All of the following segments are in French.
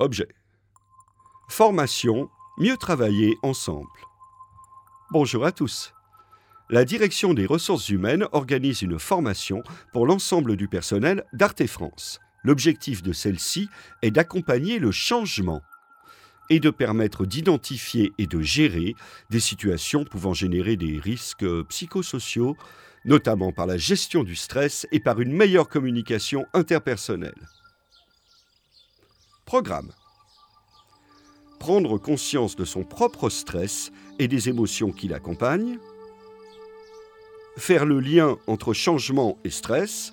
Objet. Formation, mieux travailler ensemble. Bonjour à tous. La direction des ressources humaines organise une formation pour l'ensemble du personnel d'Arte France. L'objectif de celle-ci est d'accompagner le changement et de permettre d'identifier et de gérer des situations pouvant générer des risques psychosociaux, notamment par la gestion du stress et par une meilleure communication interpersonnelle. Programme. Prendre conscience de son propre stress et des émotions qui l'accompagnent. Faire le lien entre changement et stress.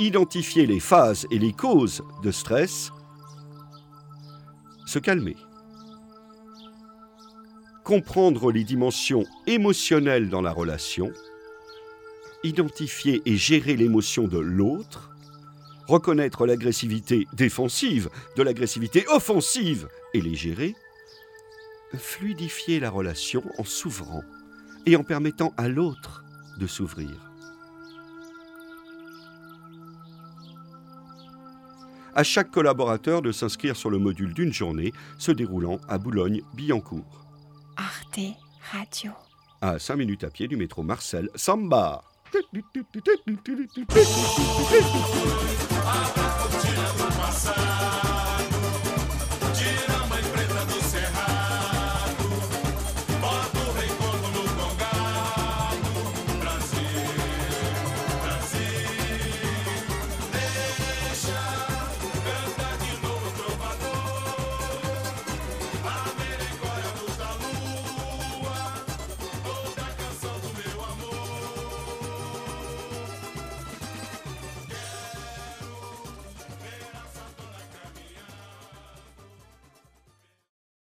Identifier les phases et les causes de stress. Se calmer. Comprendre les dimensions émotionnelles dans la relation. Identifier et gérer l'émotion de l'autre reconnaître l'agressivité défensive de l'agressivité offensive et les gérer, fluidifier la relation en s'ouvrant et en permettant à l'autre de s'ouvrir. À chaque collaborateur de s'inscrire sur le module d'une journée se déroulant à Boulogne-Billancourt. Arte Radio. À 5 minutes à pied du métro Marcel, Samba. I